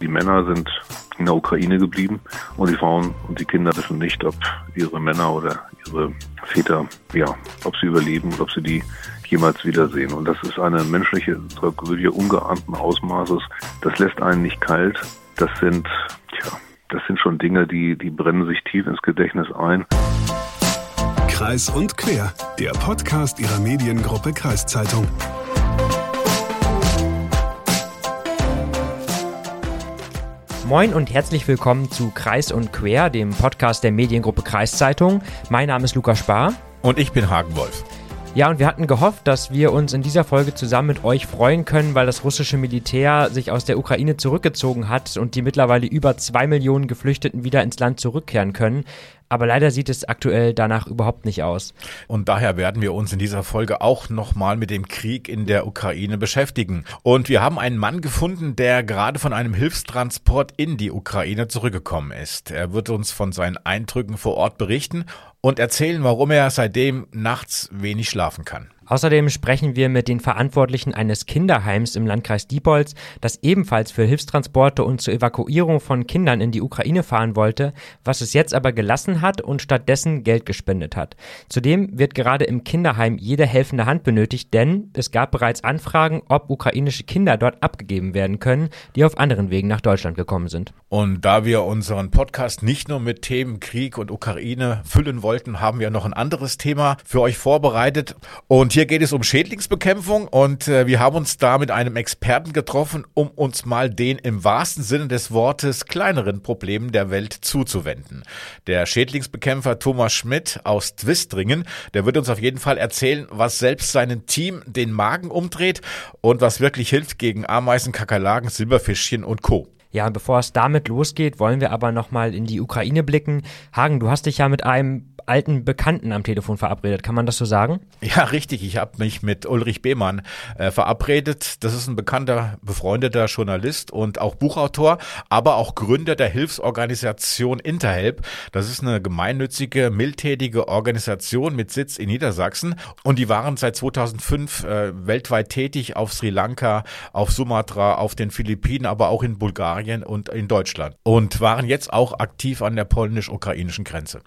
Die Männer sind in der Ukraine geblieben und die Frauen und die Kinder wissen nicht, ob ihre Männer oder ihre Väter, ja, ob sie überleben und ob sie die jemals wiedersehen. Und das ist eine menschliche Tragödie ungeahnten Ausmaßes. Das lässt einen nicht kalt. Das sind, tja, das sind schon Dinge, die, die brennen sich tief ins Gedächtnis ein. Kreis und Quer, der Podcast ihrer Mediengruppe Kreiszeitung. Moin und herzlich willkommen zu Kreis und Quer, dem Podcast der Mediengruppe Kreiszeitung. Mein Name ist Lukas Spar. Und ich bin Hagen Wolf. Ja, und wir hatten gehofft, dass wir uns in dieser Folge zusammen mit euch freuen können, weil das russische Militär sich aus der Ukraine zurückgezogen hat und die mittlerweile über zwei Millionen Geflüchteten wieder ins Land zurückkehren können. Aber leider sieht es aktuell danach überhaupt nicht aus. Und daher werden wir uns in dieser Folge auch nochmal mit dem Krieg in der Ukraine beschäftigen. Und wir haben einen Mann gefunden, der gerade von einem Hilfstransport in die Ukraine zurückgekommen ist. Er wird uns von seinen Eindrücken vor Ort berichten und erzählen, warum er seitdem nachts wenig schlafen kann. Außerdem sprechen wir mit den Verantwortlichen eines Kinderheims im Landkreis Diepholz, das ebenfalls für Hilfstransporte und zur Evakuierung von Kindern in die Ukraine fahren wollte, was es jetzt aber gelassen hat und stattdessen Geld gespendet hat. Zudem wird gerade im Kinderheim jede helfende Hand benötigt, denn es gab bereits Anfragen, ob ukrainische Kinder dort abgegeben werden können, die auf anderen Wegen nach Deutschland gekommen sind. Und da wir unseren Podcast nicht nur mit Themen Krieg und Ukraine füllen wollten, haben wir noch ein anderes Thema für euch vorbereitet und hier geht es um Schädlingsbekämpfung und äh, wir haben uns da mit einem Experten getroffen, um uns mal den im wahrsten Sinne des Wortes kleineren Problemen der Welt zuzuwenden. Der Schädlingsbekämpfer Thomas Schmidt aus Twistringen, der wird uns auf jeden Fall erzählen, was selbst seinem Team den Magen umdreht und was wirklich hilft gegen Ameisen, Kakerlaken, Silberfischchen und Co. Ja, bevor es damit losgeht, wollen wir aber nochmal in die Ukraine blicken. Hagen, du hast dich ja mit einem alten Bekannten am Telefon verabredet. Kann man das so sagen? Ja, richtig. Ich habe mich mit Ulrich Behmann äh, verabredet. Das ist ein bekannter, befreundeter Journalist und auch Buchautor, aber auch Gründer der Hilfsorganisation Interhelp. Das ist eine gemeinnützige, mildtätige Organisation mit Sitz in Niedersachsen und die waren seit 2005 äh, weltweit tätig auf Sri Lanka, auf Sumatra, auf den Philippinen, aber auch in Bulgarien und in Deutschland und waren jetzt auch aktiv an der polnisch-ukrainischen Grenze.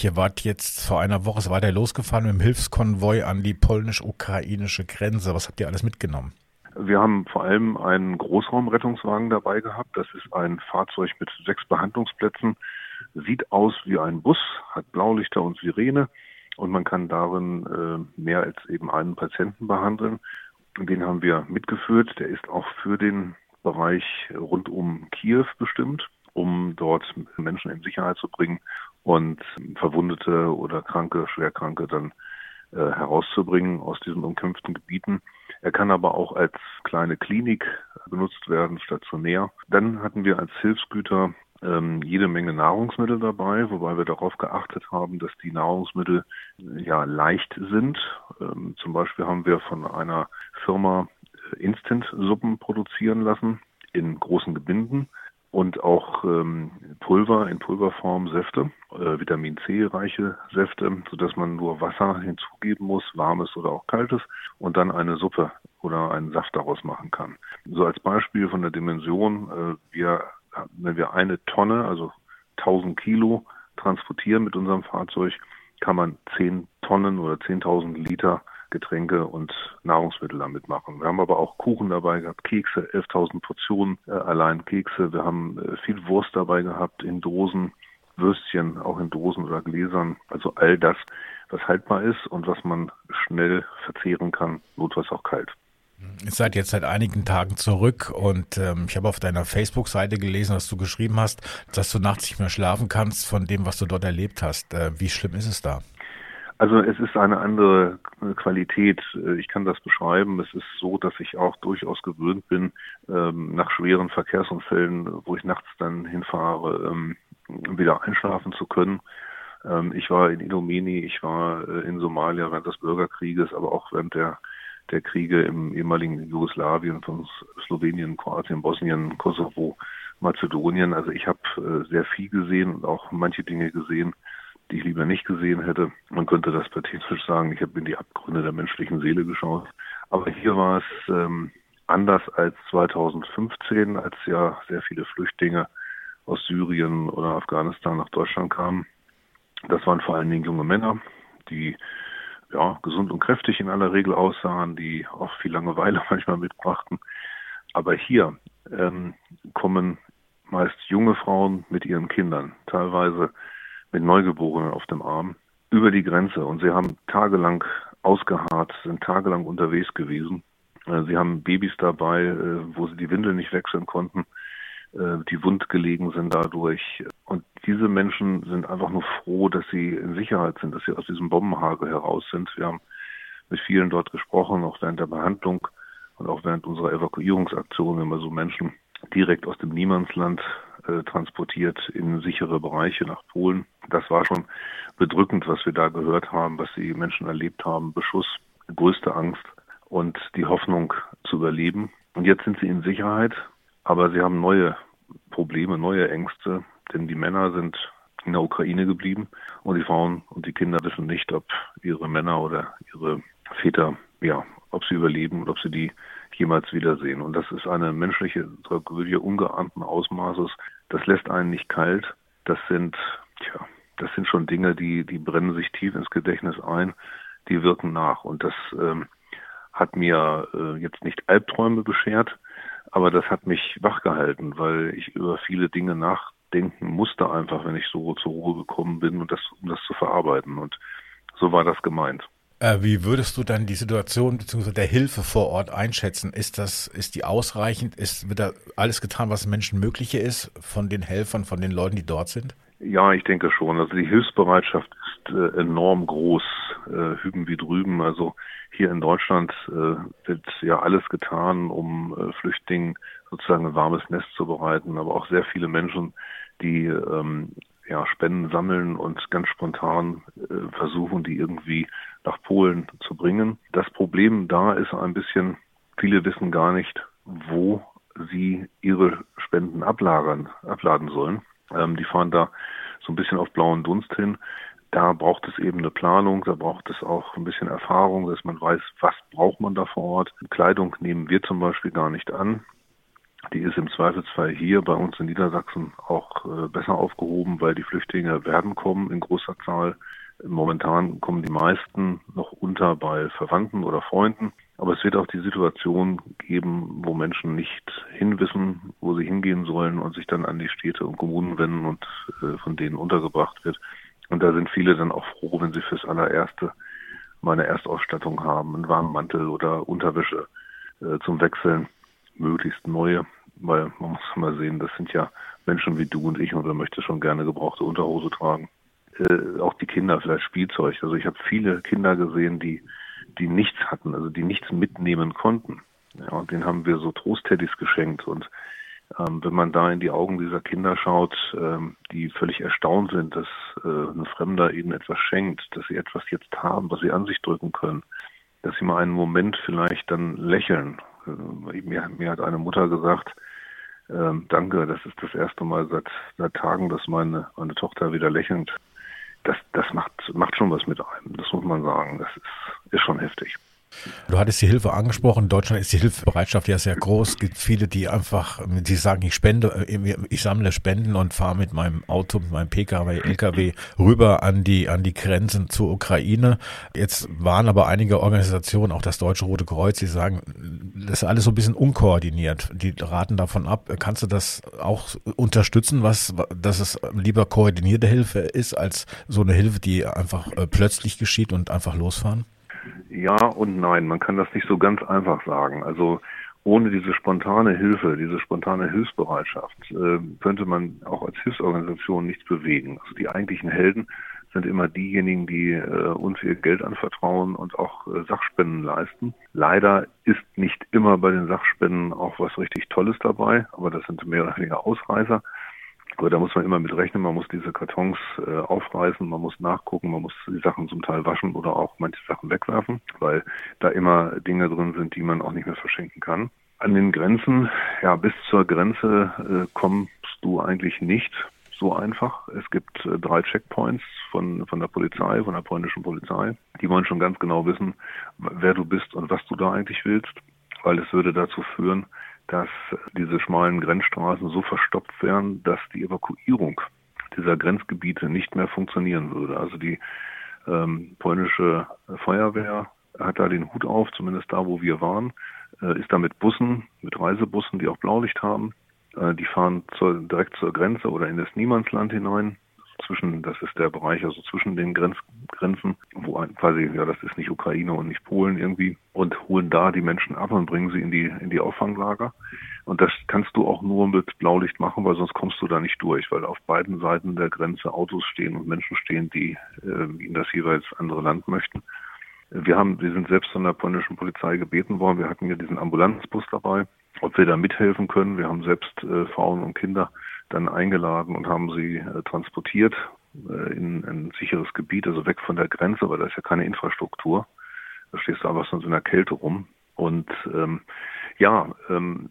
Ihr wart jetzt vor einer Woche, war der losgefahren mit dem Hilfskonvoi an die polnisch-ukrainische Grenze. Was habt ihr alles mitgenommen? Wir haben vor allem einen Großraumrettungswagen dabei gehabt. Das ist ein Fahrzeug mit sechs Behandlungsplätzen, sieht aus wie ein Bus, hat Blaulichter und Sirene und man kann darin äh, mehr als eben einen Patienten behandeln. Den haben wir mitgeführt. Der ist auch für den Bereich rund um Kiew bestimmt um dort Menschen in Sicherheit zu bringen und Verwundete oder Kranke, Schwerkranke dann äh, herauszubringen aus diesen umkämpften Gebieten. Er kann aber auch als kleine Klinik benutzt werden, stationär. Dann hatten wir als Hilfsgüter ähm, jede Menge Nahrungsmittel dabei, wobei wir darauf geachtet haben, dass die Nahrungsmittel ja leicht sind. Ähm, zum Beispiel haben wir von einer Firma äh, Instant-Suppen produzieren lassen in großen Gebinden und auch ähm, Pulver in Pulverform, Säfte, äh, Vitamin C reiche Säfte, sodass man nur Wasser hinzugeben muss, warmes oder auch kaltes, und dann eine Suppe oder einen Saft daraus machen kann. So als Beispiel von der Dimension, äh, wir, wenn wir eine Tonne, also 1000 Kilo transportieren mit unserem Fahrzeug, kann man 10 Tonnen oder 10.000 Liter Getränke und Nahrungsmittel damit machen. Wir haben aber auch Kuchen dabei gehabt, Kekse, 11.000 Portionen äh, allein Kekse. Wir haben äh, viel Wurst dabei gehabt in Dosen, Würstchen auch in Dosen oder Gläsern. Also all das, was haltbar ist und was man schnell verzehren kann, notfalls auch kalt. Ihr seid jetzt seit einigen Tagen zurück und ähm, ich habe auf deiner Facebook-Seite gelesen, dass du geschrieben hast, dass du nachts nicht mehr schlafen kannst von dem, was du dort erlebt hast. Äh, wie schlimm ist es da? Also es ist eine andere Qualität. Ich kann das beschreiben. Es ist so, dass ich auch durchaus gewöhnt bin, ähm, nach schweren Verkehrsunfällen, wo ich nachts dann hinfahre, ähm, wieder einschlafen zu können. Ähm, ich war in Idomeni, ich war äh, in Somalia während des Bürgerkrieges, aber auch während der der Kriege im ehemaligen Jugoslawien, von Slowenien, Kroatien, Bosnien, Kosovo, Mazedonien. Also ich habe äh, sehr viel gesehen und auch manche Dinge gesehen, die ich lieber nicht gesehen hätte. Man könnte das pathetisch sagen, ich habe in die Abgründe der menschlichen Seele geschaut. Aber hier war es ähm, anders als 2015, als ja sehr viele Flüchtlinge aus Syrien oder Afghanistan nach Deutschland kamen. Das waren vor allen Dingen junge Männer, die ja, gesund und kräftig in aller Regel aussahen, die auch viel Langeweile manchmal mitbrachten. Aber hier ähm, kommen meist junge Frauen mit ihren Kindern, teilweise mit Neugeborenen auf dem Arm, über die Grenze und sie haben tagelang ausgeharrt, sind tagelang unterwegs gewesen. Äh, sie haben Babys dabei, äh, wo sie die Windel nicht wechseln konnten, äh, die wund gelegen sind dadurch. Diese Menschen sind einfach nur froh, dass sie in Sicherheit sind, dass sie aus diesem Bombenhagel heraus sind. Wir haben mit vielen dort gesprochen, auch während der Behandlung und auch während unserer Evakuierungsaktion, wenn wir so Menschen direkt aus dem Niemandsland äh, transportiert in sichere Bereiche nach Polen. Das war schon bedrückend, was wir da gehört haben, was die Menschen erlebt haben. Beschuss, größte Angst und die Hoffnung zu überleben. Und jetzt sind sie in Sicherheit, aber sie haben neue Probleme, neue Ängste, denn die Männer sind in der Ukraine geblieben und die Frauen und die Kinder wissen nicht, ob ihre Männer oder ihre Väter, ja, ob sie überleben und ob sie die jemals wiedersehen. Und das ist eine menschliche Tragödie ungeahnten Ausmaßes. Das lässt einen nicht kalt. Das sind, tja, das sind schon Dinge, die, die brennen sich tief ins Gedächtnis ein, die wirken nach. Und das ähm, hat mir äh, jetzt nicht Albträume beschert, aber das hat mich wachgehalten, weil ich über viele Dinge nachdenken musste einfach, wenn ich so zur Ruhe gekommen bin und das, um das zu verarbeiten. Und so war das gemeint. Äh, wie würdest du dann die Situation bzw. der Hilfe vor Ort einschätzen? Ist das, ist die ausreichend? Ist, wird da alles getan, was Menschen mögliche ist von den Helfern, von den Leuten, die dort sind? Ja, ich denke schon. Also die Hilfsbereitschaft ist äh, enorm groß, äh, hüben wie drüben. Also hier in Deutschland äh, wird ja alles getan, um äh, Flüchtlingen sozusagen ein warmes Nest zu bereiten, aber auch sehr viele Menschen, die ähm, ja, Spenden sammeln und ganz spontan äh, versuchen, die irgendwie nach Polen zu bringen. Das Problem da ist ein bisschen, viele wissen gar nicht, wo sie ihre Spenden ablagern, abladen sollen. Ähm, die fahren da so ein bisschen auf blauen Dunst hin. Da braucht es eben eine Planung, da braucht es auch ein bisschen Erfahrung, dass man weiß, was braucht man da vor Ort. Kleidung nehmen wir zum Beispiel gar nicht an. Die ist im Zweifelsfall hier bei uns in Niedersachsen auch äh, besser aufgehoben, weil die Flüchtlinge werden kommen in großer Zahl. Momentan kommen die meisten noch unter bei Verwandten oder Freunden. Aber es wird auch die Situation geben, wo Menschen nicht hinwissen, wo sie hingehen sollen und sich dann an die Städte und Kommunen wenden und äh, von denen untergebracht wird. Und da sind viele dann auch froh, wenn sie fürs allererste mal eine Erstausstattung haben, einen warmen Mantel oder Unterwäsche äh, zum Wechseln, möglichst neue, weil man muss mal sehen, das sind ja Menschen wie du und ich und wer möchte schon gerne gebrauchte Unterhose tragen. Äh, auch die Kinder, vielleicht Spielzeug. Also ich habe viele Kinder gesehen, die, die nichts hatten, also die nichts mitnehmen konnten. Ja, und denen haben wir so Trostteddys geschenkt. Und ähm, wenn man da in die Augen dieser Kinder schaut, ähm, die völlig erstaunt sind, dass äh, ein Fremder ihnen etwas schenkt, dass sie etwas jetzt haben, was sie an sich drücken können, dass sie mal einen Moment vielleicht dann lächeln. Äh, mir, mir hat eine Mutter gesagt, ähm, danke, das ist das erste Mal seit, seit Tagen, dass meine, meine Tochter wieder lächelnd das, das macht, macht schon was mit einem. Das muss man sagen. Das ist, ist schon heftig. Du hattest die Hilfe angesprochen. In Deutschland ist die Hilfsbereitschaft ja sehr groß. Es gibt viele, die einfach, die sagen, ich spende, ich sammle Spenden und fahre mit meinem Auto, mit meinem PKW, LKW rüber an die, an die Grenzen zur Ukraine. Jetzt waren aber einige Organisationen, auch das Deutsche Rote Kreuz, die sagen, das ist alles so ein bisschen unkoordiniert. Die raten davon ab. Kannst du das auch unterstützen, was, dass es lieber koordinierte Hilfe ist, als so eine Hilfe, die einfach äh, plötzlich geschieht und einfach losfahren? Ja und nein, man kann das nicht so ganz einfach sagen. Also ohne diese spontane Hilfe, diese spontane Hilfsbereitschaft äh, könnte man auch als Hilfsorganisation nichts bewegen. Also die eigentlichen Helden sind immer diejenigen, die äh, uns ihr Geld anvertrauen und auch äh, Sachspenden leisten. Leider ist nicht immer bei den Sachspenden auch was richtig Tolles dabei, aber das sind mehr oder weniger Ausreißer. Aber da muss man immer mit rechnen, man muss diese Kartons äh, aufreißen, man muss nachgucken, man muss die Sachen zum Teil waschen oder auch manche Sachen wegwerfen, weil da immer Dinge drin sind, die man auch nicht mehr verschenken kann. An den Grenzen, ja, bis zur Grenze äh, kommst du eigentlich nicht so einfach. Es gibt äh, drei Checkpoints von, von der Polizei, von der polnischen Polizei. Die wollen schon ganz genau wissen, wer du bist und was du da eigentlich willst. weil es würde dazu führen, dass diese schmalen Grenzstraßen so verstopft wären, dass die Evakuierung dieser Grenzgebiete nicht mehr funktionieren würde. Also die ähm, polnische Feuerwehr hat da den Hut auf, zumindest da, wo wir waren, äh, ist da mit Bussen, mit Reisebussen, die auch Blaulicht haben. Äh, die fahren zur, direkt zur Grenze oder in das Niemandsland hinein zwischen, das ist der Bereich, also zwischen den Grenz, Grenzen, wo ein, quasi, ja, das ist nicht Ukraine und nicht Polen irgendwie, und holen da die Menschen ab und bringen sie in die, in die Auffanglager. Und das kannst du auch nur mit Blaulicht machen, weil sonst kommst du da nicht durch, weil auf beiden Seiten der Grenze Autos stehen und Menschen stehen, die äh, in das jeweils andere Land möchten. Wir haben, wir sind selbst von der polnischen Polizei gebeten worden. Wir hatten ja diesen Ambulanzbus dabei, ob wir da mithelfen können. Wir haben selbst äh, Frauen und Kinder dann eingeladen und haben sie äh, transportiert äh, in ein sicheres Gebiet, also weg von der Grenze, weil da ist ja keine Infrastruktur. Da stehst du einfach sonst in der Kälte rum. Und ähm, ja, ähm,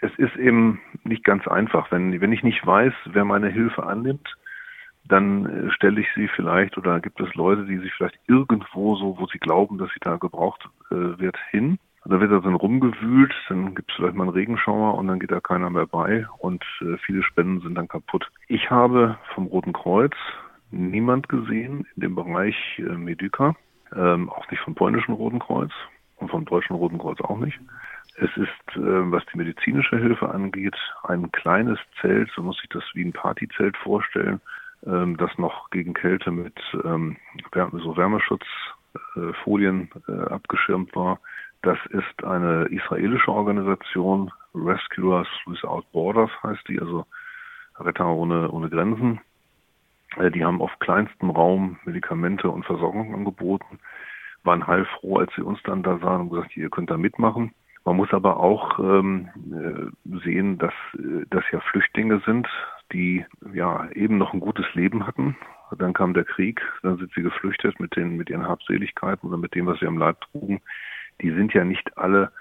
es ist eben nicht ganz einfach. Wenn, wenn ich nicht weiß, wer meine Hilfe annimmt, dann äh, stelle ich sie vielleicht oder gibt es Leute, die sich vielleicht irgendwo so, wo sie glauben, dass sie da gebraucht äh, wird, hin. Da wird er dann rumgewühlt, dann gibt es vielleicht mal einen Regenschauer und dann geht da keiner mehr bei und äh, viele Spenden sind dann kaputt. Ich habe vom Roten Kreuz niemand gesehen in dem Bereich äh, Medyka, ähm, auch nicht vom polnischen Roten Kreuz und vom deutschen Roten Kreuz auch nicht. Es ist, äh, was die medizinische Hilfe angeht, ein kleines Zelt, so muss ich das wie ein Partyzelt vorstellen, ähm, das noch gegen Kälte mit ähm, so Wärmeschutzfolien äh, abgeschirmt war. Das ist eine israelische Organisation, Rescuers Without Borders heißt die, also Retter ohne, ohne Grenzen. Äh, die haben auf kleinstem Raum Medikamente und Versorgung angeboten, waren heilfroh, als sie uns dann da sahen und gesagt, ihr könnt da mitmachen. Man muss aber auch ähm, äh, sehen, dass äh, das ja Flüchtlinge sind, die ja eben noch ein gutes Leben hatten. Dann kam der Krieg, dann sind sie geflüchtet mit den mit ihren Habseligkeiten oder mit dem, was sie am Leib trugen die sind ja nicht alle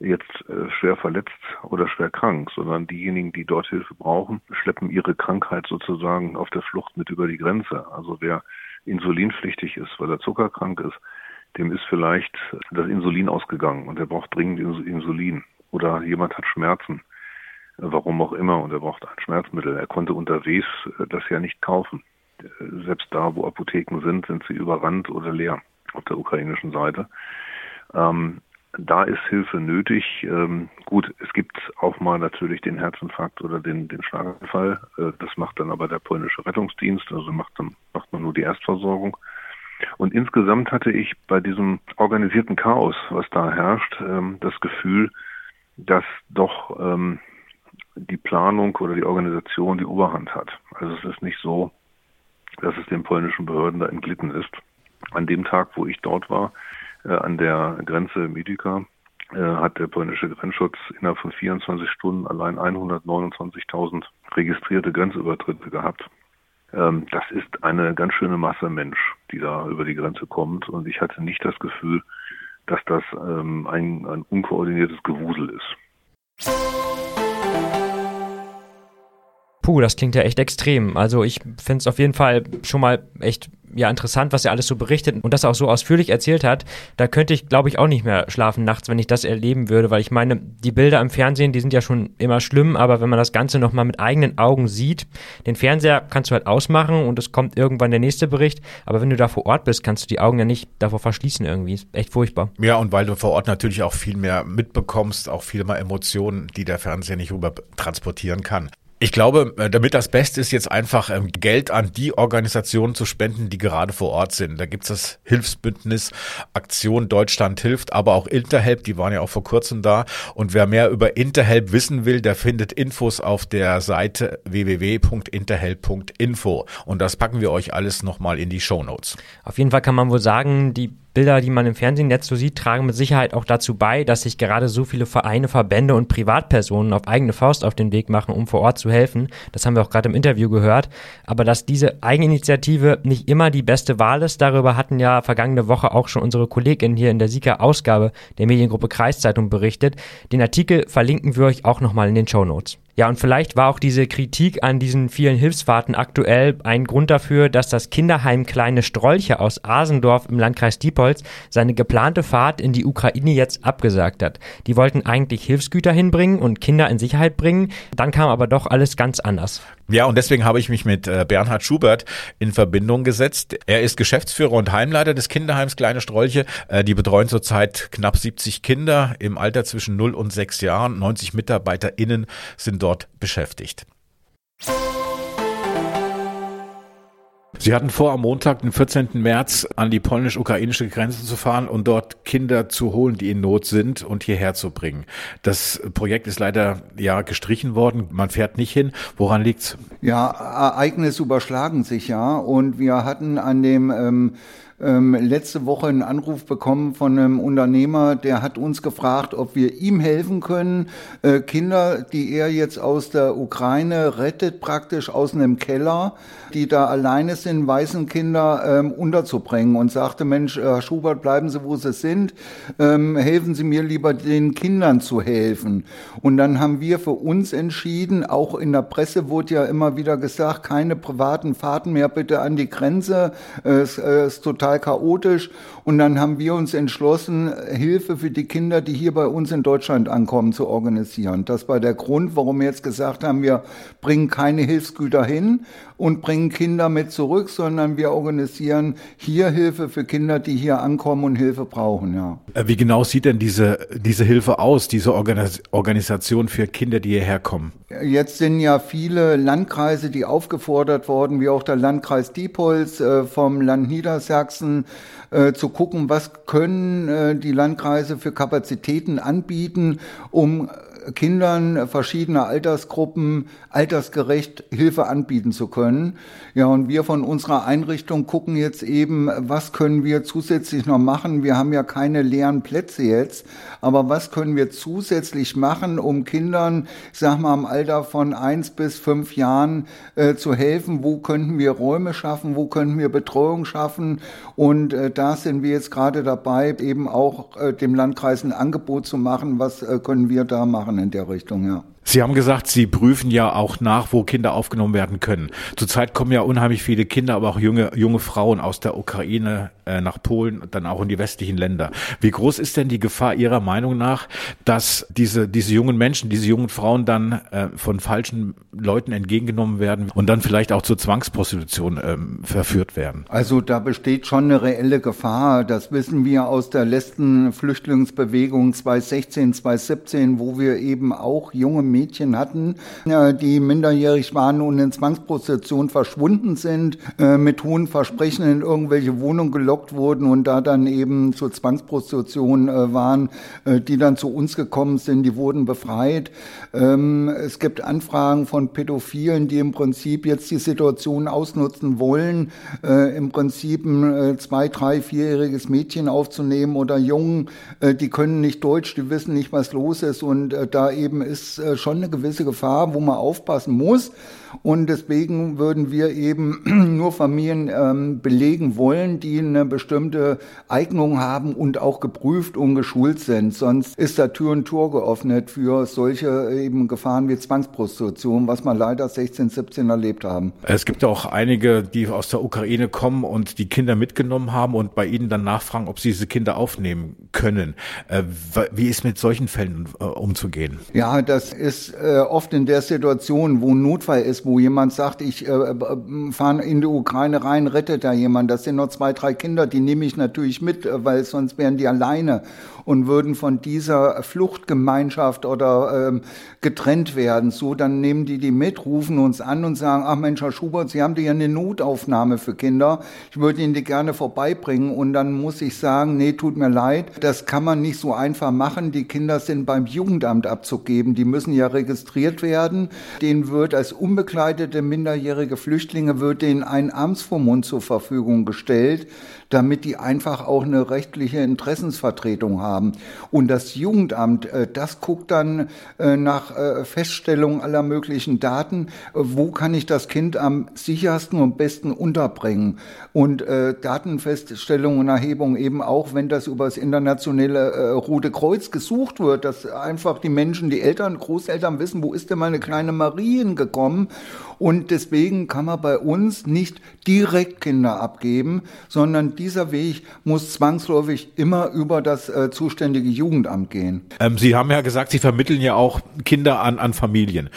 jetzt äh, schwer verletzt oder schwer krank, sondern diejenigen, die dort Hilfe brauchen, schleppen ihre Krankheit sozusagen auf der Flucht mit über die Grenze. Also wer insulinpflichtig ist, weil er zuckerkrank ist, dem ist vielleicht das Insulin ausgegangen und er braucht dringend Insulin. Oder jemand hat Schmerzen, warum auch immer, und er braucht ein Schmerzmittel. Er konnte unterwegs äh, das ja nicht kaufen. Äh, selbst da, wo Apotheken sind, sind sie überrannt oder leer auf der ukrainischen Seite. Ähm, da ist Hilfe nötig. Ähm, gut, es gibt auch mal natürlich den Herzinfarkt oder den, den Schlaganfall. Äh, das macht dann aber der polnische Rettungsdienst, also macht, dann, macht man nur die Erstversorgung. Und insgesamt hatte ich bei diesem organisierten Chaos, was da herrscht, ähm, das Gefühl, dass doch ähm, die Planung oder die Organisation die Oberhand hat. Also es ist nicht so, dass es den polnischen Behörden da entglitten ist. An dem Tag, wo ich dort war, an der Grenze Midyka äh, hat der polnische Grenzschutz innerhalb von 24 Stunden allein 129.000 registrierte Grenzübertritte gehabt. Ähm, das ist eine ganz schöne Masse Mensch, die da über die Grenze kommt. Und ich hatte nicht das Gefühl, dass das ähm, ein, ein unkoordiniertes Gewusel ist. Puh, das klingt ja echt extrem. Also ich finde es auf jeden Fall schon mal echt ja interessant, was er alles so berichtet und das auch so ausführlich erzählt hat. Da könnte ich, glaube ich, auch nicht mehr schlafen nachts, wenn ich das erleben würde, weil ich meine, die Bilder im Fernsehen, die sind ja schon immer schlimm, aber wenn man das Ganze nochmal mit eigenen Augen sieht, den Fernseher kannst du halt ausmachen und es kommt irgendwann der nächste Bericht, aber wenn du da vor Ort bist, kannst du die Augen ja nicht davor verschließen irgendwie. Ist echt furchtbar. Ja, und weil du vor Ort natürlich auch viel mehr mitbekommst, auch viel mehr Emotionen, die der Fernseher nicht rüber transportieren kann. Ich glaube, äh, damit das Beste ist, jetzt einfach ähm, Geld an die Organisationen zu spenden, die gerade vor Ort sind. Da gibt es das Hilfsbündnis Aktion Deutschland hilft, aber auch Interhelp, die waren ja auch vor kurzem da. Und wer mehr über Interhelp wissen will, der findet Infos auf der Seite www.interhelp.info. Und das packen wir euch alles nochmal in die Show Notes. Auf jeden Fall kann man wohl sagen, die Bilder, die man im Fernsehen jetzt so sieht, tragen mit Sicherheit auch dazu bei, dass sich gerade so viele Vereine, Verbände und Privatpersonen auf eigene Faust auf den Weg machen, um vor Ort zu helfen. Das haben wir auch gerade im Interview gehört. Aber dass diese Eigeninitiative nicht immer die beste Wahl ist, darüber hatten ja vergangene Woche auch schon unsere Kolleginnen hier in der Sieger-Ausgabe der Mediengruppe Kreiszeitung berichtet. Den Artikel verlinken wir euch auch nochmal in den Show Notes. Ja, und vielleicht war auch diese Kritik an diesen vielen Hilfsfahrten aktuell ein Grund dafür, dass das Kinderheim Kleine Strolche aus Asendorf im Landkreis Diepholz seine geplante Fahrt in die Ukraine jetzt abgesagt hat. Die wollten eigentlich Hilfsgüter hinbringen und Kinder in Sicherheit bringen, dann kam aber doch alles ganz anders. Ja, und deswegen habe ich mich mit äh, Bernhard Schubert in Verbindung gesetzt. Er ist Geschäftsführer und Heimleiter des Kinderheims Kleine Strolche. Äh, die betreuen zurzeit knapp 70 Kinder im Alter zwischen 0 und 6 Jahren. 90 MitarbeiterInnen sind dort beschäftigt. Sie hatten vor, am Montag, den 14. März, an die polnisch-ukrainische Grenze zu fahren und dort Kinder zu holen, die in Not sind und hierher zu bringen. Das Projekt ist leider ja gestrichen worden. Man fährt nicht hin. Woran liegt's? Ja, Ereignisse überschlagen sich ja und wir hatten an dem ähm, ähm, letzte Woche einen Anruf bekommen von einem Unternehmer, der hat uns gefragt, ob wir ihm helfen können, äh, Kinder, die er jetzt aus der Ukraine rettet, praktisch aus einem Keller, die da alleine sind, weißen Kinder ähm, unterzubringen und sagte, Mensch, Herr Schubert, bleiben Sie, wo Sie sind, ähm, helfen Sie mir lieber, den Kindern zu helfen. Und dann haben wir für uns entschieden, auch in der Presse wurde ja immer wieder gesagt, keine privaten Fahrten mehr bitte an die Grenze, es äh, ist total total chaotisch. Und dann haben wir uns entschlossen, Hilfe für die Kinder, die hier bei uns in Deutschland ankommen, zu organisieren. Das war der Grund, warum wir jetzt gesagt haben, wir bringen keine Hilfsgüter hin und bringen Kinder mit zurück, sondern wir organisieren hier Hilfe für Kinder, die hier ankommen und Hilfe brauchen. Ja. Äh, wie genau sieht denn diese, diese Hilfe aus, diese Organis Organisation für Kinder, die hierher kommen? Jetzt sind ja viele Landkreise, die aufgefordert worden, wie auch der Landkreis Diepholz äh, vom Land Niedersachsen, äh, zu gucken, was können äh, die Landkreise für Kapazitäten anbieten, um Kindern verschiedener Altersgruppen altersgerecht Hilfe anbieten zu können. Ja, und wir von unserer Einrichtung gucken jetzt eben, was können wir zusätzlich noch machen? Wir haben ja keine leeren Plätze jetzt, aber was können wir zusätzlich machen, um Kindern, ich sag mal, im Alter von eins bis fünf Jahren äh, zu helfen? Wo könnten wir Räume schaffen? Wo könnten wir Betreuung schaffen? Und äh, da sind wir jetzt gerade dabei, eben auch äh, dem Landkreis ein Angebot zu machen. Was äh, können wir da machen? In der Richtung, ja. Sie haben gesagt, Sie prüfen ja auch nach, wo Kinder aufgenommen werden können. Zurzeit kommen ja unheimlich viele Kinder, aber auch junge, junge Frauen aus der Ukraine äh, nach Polen und dann auch in die westlichen Länder. Wie groß ist denn die Gefahr Ihrer Meinung nach, dass diese, diese jungen Menschen, diese jungen Frauen dann äh, von falschen Leuten entgegengenommen werden und dann vielleicht auch zur Zwangsprostitution ähm, verführt werden? Also da besteht schon eine reelle Gefahr. Das wissen wir aus der letzten Flüchtlingsbewegung 2016, 2017, wo wir eben auch junge Mädchen hatten, die minderjährig waren und in Zwangsprostitution verschwunden sind, äh, mit hohen Versprechen in irgendwelche Wohnungen gelockt wurden und da dann eben zur Zwangsprostitution äh, waren, äh, die dann zu uns gekommen sind, die wurden befreit. Ähm, es gibt Anfragen von Pädophilen, die im Prinzip jetzt die Situation ausnutzen wollen, im Prinzip ein zwei, drei, vierjähriges Mädchen aufzunehmen oder Jungen, die können nicht Deutsch, die wissen nicht, was los ist und da eben ist schon eine gewisse Gefahr, wo man aufpassen muss. Und deswegen würden wir eben nur Familien ähm, belegen wollen, die eine bestimmte Eignung haben und auch geprüft und geschult sind. Sonst ist da Tür und Tor geöffnet für solche eben Gefahren wie Zwangsprostitution, was wir leider 16, 17 erlebt haben. Es gibt auch einige, die aus der Ukraine kommen und die Kinder mitgenommen haben und bei ihnen dann nachfragen, ob sie diese Kinder aufnehmen können. Äh, wie ist mit solchen Fällen äh, umzugehen? Ja, das ist äh, oft in der Situation, wo ein Notfall ist, wo jemand sagt, ich äh, äh, fahre in die Ukraine rein, rettet da jemand. Das sind noch zwei, drei Kinder, die nehme ich natürlich mit, äh, weil sonst wären die alleine und würden von dieser Fluchtgemeinschaft oder ähm, getrennt werden. So, dann nehmen die die mit, rufen uns an und sagen, ach Mensch, Herr Schubert, Sie haben ja eine Notaufnahme für Kinder. Ich würde Ihnen die gerne vorbeibringen. Und dann muss ich sagen, nee, tut mir leid, das kann man nicht so einfach machen. Die Kinder sind beim Jugendamt abzugeben. Die müssen ja registriert werden. Denen wird als unbekleidete minderjährige Flüchtlinge wird denen ein Amtsvormund zur Verfügung gestellt, damit die einfach auch eine rechtliche Interessensvertretung haben. Und das Jugendamt, äh, das guckt dann äh, nach äh, Feststellung aller möglichen Daten, wo kann ich das Kind am sichersten und besten unterbringen. Und Datenfeststellung und Erhebung eben auch, wenn das über das internationale Rote Kreuz gesucht wird, dass einfach die Menschen, die Eltern, Großeltern wissen, wo ist denn meine kleine Marie hingekommen? Und deswegen kann man bei uns nicht direkt Kinder abgeben, sondern dieser Weg muss zwangsläufig immer über das äh, zuständige Jugendamt gehen. Ähm, Sie haben ja gesagt, Sie vermitteln ja auch Kinder an, an Familien,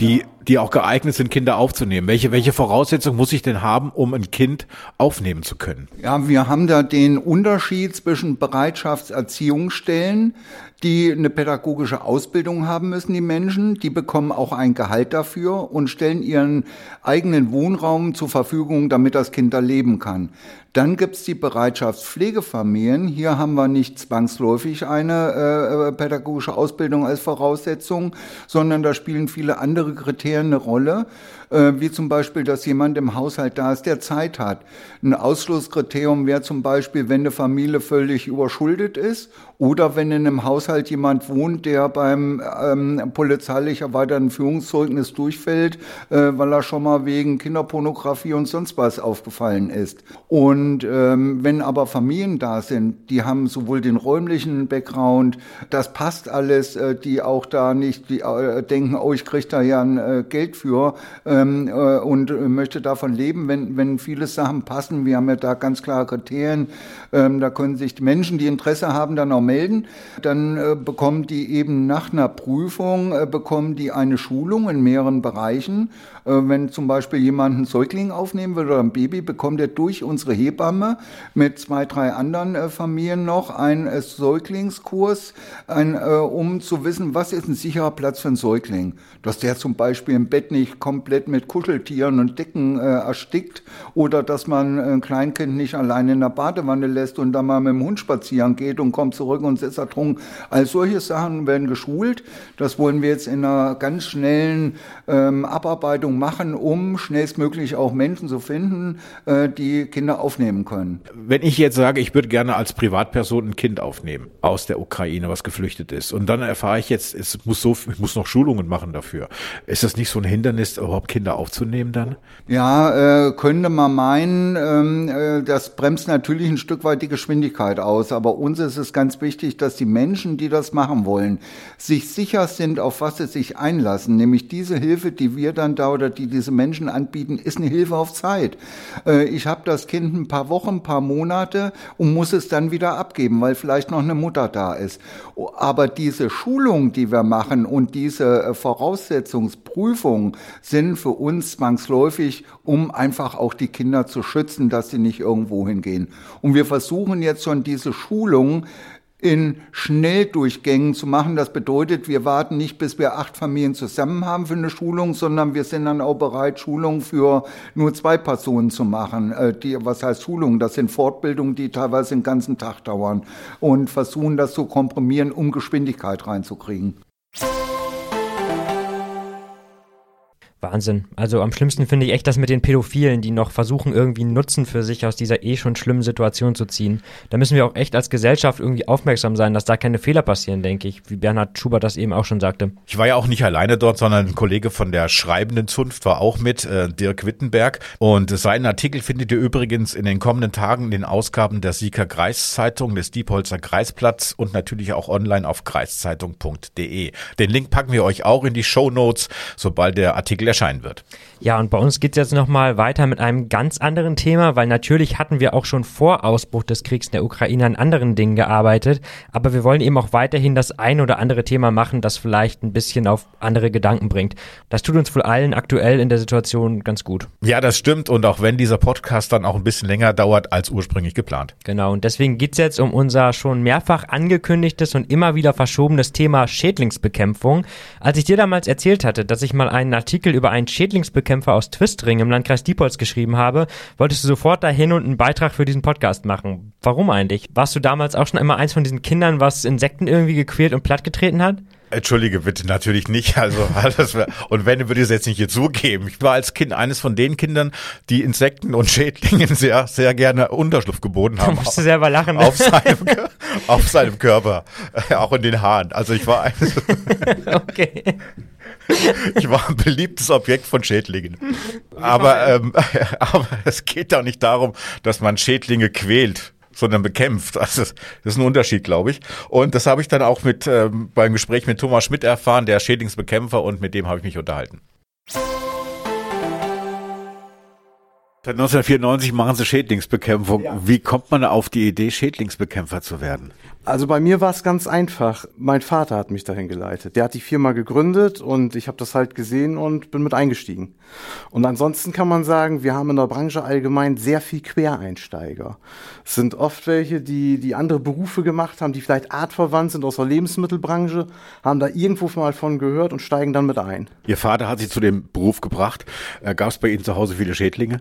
die, ja. Die auch geeignet sind, Kinder aufzunehmen. Welche, welche Voraussetzungen muss ich denn haben, um ein Kind aufnehmen zu können? Ja, wir haben da den Unterschied zwischen Bereitschaftserziehungsstellen, die eine pädagogische Ausbildung haben müssen, die Menschen. Die bekommen auch ein Gehalt dafür und stellen ihren eigenen Wohnraum zur Verfügung, damit das Kind da leben kann. Dann gibt's die Bereitschaftspflegefamilien. Hier haben wir nicht zwangsläufig eine äh, pädagogische Ausbildung als Voraussetzung, sondern da spielen viele andere Kriterien eine Rolle, äh, wie zum Beispiel, dass jemand im Haushalt da ist, der Zeit hat. Ein Ausschlusskriterium wäre zum Beispiel, wenn eine Familie völlig überschuldet ist oder wenn in einem Haushalt jemand wohnt, der beim ähm, polizeilich erweiterten Führungszeugnis durchfällt, äh, weil er schon mal wegen Kinderpornografie und sonst was aufgefallen ist. Und ähm, wenn aber Familien da sind, die haben sowohl den räumlichen Background, das passt alles, äh, die auch da nicht die, äh, denken, oh, ich kriege da ja ein äh, Geld für ähm, äh, und möchte davon leben, wenn, wenn viele Sachen passen. Wir haben ja da ganz klare Kriterien. Ähm, da können sich die Menschen, die Interesse haben, dann auch melden. Dann äh, bekommen die eben nach einer Prüfung, äh, bekommen die eine Schulung in mehreren Bereichen. Äh, wenn zum Beispiel jemand einen Säugling aufnehmen will oder ein Baby, bekommt er durch unsere Hebamme mit zwei, drei anderen äh, Familien noch einen äh, Säuglingskurs, ein, um zu wissen, was ist ein sicherer Platz für einen Säugling. Dass der zum Beispiel im Bett nicht komplett mit Kuscheltieren und Decken erstickt oder dass man ein Kleinkind nicht alleine in der Badewanne lässt und dann mal mit dem Hund spazieren geht und kommt zurück und ist ertrunken. All solche Sachen werden geschult. Das wollen wir jetzt in einer ganz schnellen ähm, Abarbeitung machen, um schnellstmöglich auch Menschen zu finden, äh, die Kinder aufnehmen aufnehmen können. Wenn ich jetzt sage, ich würde gerne als Privatperson ein Kind aufnehmen aus der Ukraine, was geflüchtet ist, und dann erfahre ich jetzt, es muss so, ich muss noch Schulungen machen dafür. Ist das nicht so ein Hindernis, überhaupt Kinder aufzunehmen dann? Ja, äh, könnte man meinen, ähm, äh, das bremst natürlich ein Stück weit die Geschwindigkeit aus. Aber uns ist es ganz wichtig, dass die Menschen, die das machen wollen, sich sicher sind, auf was sie sich einlassen. Nämlich diese Hilfe, die wir dann da oder die diese Menschen anbieten, ist eine Hilfe auf Zeit. Äh, ich habe das Kind ein paar Wochen, ein paar Monate und muss es dann wieder abgeben, weil vielleicht noch eine Mutter da ist. Aber diese Schulung, die wir machen und diese äh, Voraussetzungsprüfung sind für uns zwangsläufig, um einfach auch die Kinder zu schützen, dass sie nicht irgendwo hingehen. Und wir versuchen jetzt schon diese Schulung in Schnelldurchgängen zu machen. Das bedeutet, wir warten nicht, bis wir acht Familien zusammen haben für eine Schulung, sondern wir sind dann auch bereit, Schulungen für nur zwei Personen zu machen. Äh, die, was heißt Schulungen? Das sind Fortbildungen, die teilweise den ganzen Tag dauern und versuchen das zu komprimieren, um Geschwindigkeit reinzukriegen. Wahnsinn. Also am schlimmsten finde ich echt das mit den Pädophilen, die noch versuchen, irgendwie Nutzen für sich aus dieser eh schon schlimmen Situation zu ziehen. Da müssen wir auch echt als Gesellschaft irgendwie aufmerksam sein, dass da keine Fehler passieren, denke ich, wie Bernhard Schubert das eben auch schon sagte. Ich war ja auch nicht alleine dort, sondern ein Kollege von der schreibenden Zunft war auch mit, äh, Dirk Wittenberg. Und seinen Artikel findet ihr übrigens in den kommenden Tagen in den Ausgaben der Sieger Kreiszeitung, des Diepholzer Kreisplatz und natürlich auch online auf kreiszeitung.de. Den Link packen wir euch auch in die Show Notes, sobald der Artikel erscheinen wird. Ja, und bei uns geht es jetzt nochmal weiter mit einem ganz anderen Thema, weil natürlich hatten wir auch schon vor Ausbruch des Kriegs in der Ukraine an anderen Dingen gearbeitet, aber wir wollen eben auch weiterhin das ein oder andere Thema machen, das vielleicht ein bisschen auf andere Gedanken bringt. Das tut uns wohl allen aktuell in der Situation ganz gut. Ja, das stimmt und auch wenn dieser Podcast dann auch ein bisschen länger dauert als ursprünglich geplant. Genau, und deswegen geht es jetzt um unser schon mehrfach angekündigtes und immer wieder verschobenes Thema Schädlingsbekämpfung. Als ich dir damals erzählt hatte, dass ich mal einen Artikel über einen Schädlingsbekämpfer aus Twistring im Landkreis Diepholz geschrieben habe, wolltest du sofort dahin und einen Beitrag für diesen Podcast machen. Warum eigentlich? Warst du damals auch schon immer eins von diesen Kindern, was Insekten irgendwie gequält und plattgetreten hat? Entschuldige bitte, natürlich nicht. Also, das wär, und wenn, würde ich es jetzt nicht hier zugeben. Ich war als Kind eines von den Kindern, die Insekten und Schädlingen sehr, sehr gerne Unterschlupf geboten haben. Da musst du selber lachen. Auf seinem, auf seinem Körper. Auch in den Haaren. Also ich war eines. okay. Ich war ein beliebtes Objekt von Schädlingen. Aber, ähm, aber es geht doch nicht darum, dass man Schädlinge quält sondern bekämpft. Also das ist ein Unterschied, glaube ich. Und das habe ich dann auch mit ähm, beim Gespräch mit Thomas Schmidt erfahren, der Schädlingsbekämpfer, und mit dem habe ich mich unterhalten. Seit 1994 machen Sie Schädlingsbekämpfung. Ja. Wie kommt man auf die Idee, Schädlingsbekämpfer zu werden? Also bei mir war es ganz einfach. Mein Vater hat mich dahin geleitet. Der hat die Firma gegründet und ich habe das halt gesehen und bin mit eingestiegen. Und ansonsten kann man sagen, wir haben in der Branche allgemein sehr viel Quereinsteiger. Es sind oft welche, die, die andere Berufe gemacht haben, die vielleicht artverwandt sind aus der Lebensmittelbranche, haben da irgendwo mal von gehört und steigen dann mit ein. Ihr Vater hat Sie zu dem Beruf gebracht. Äh, Gab es bei Ihnen zu Hause viele Schädlinge?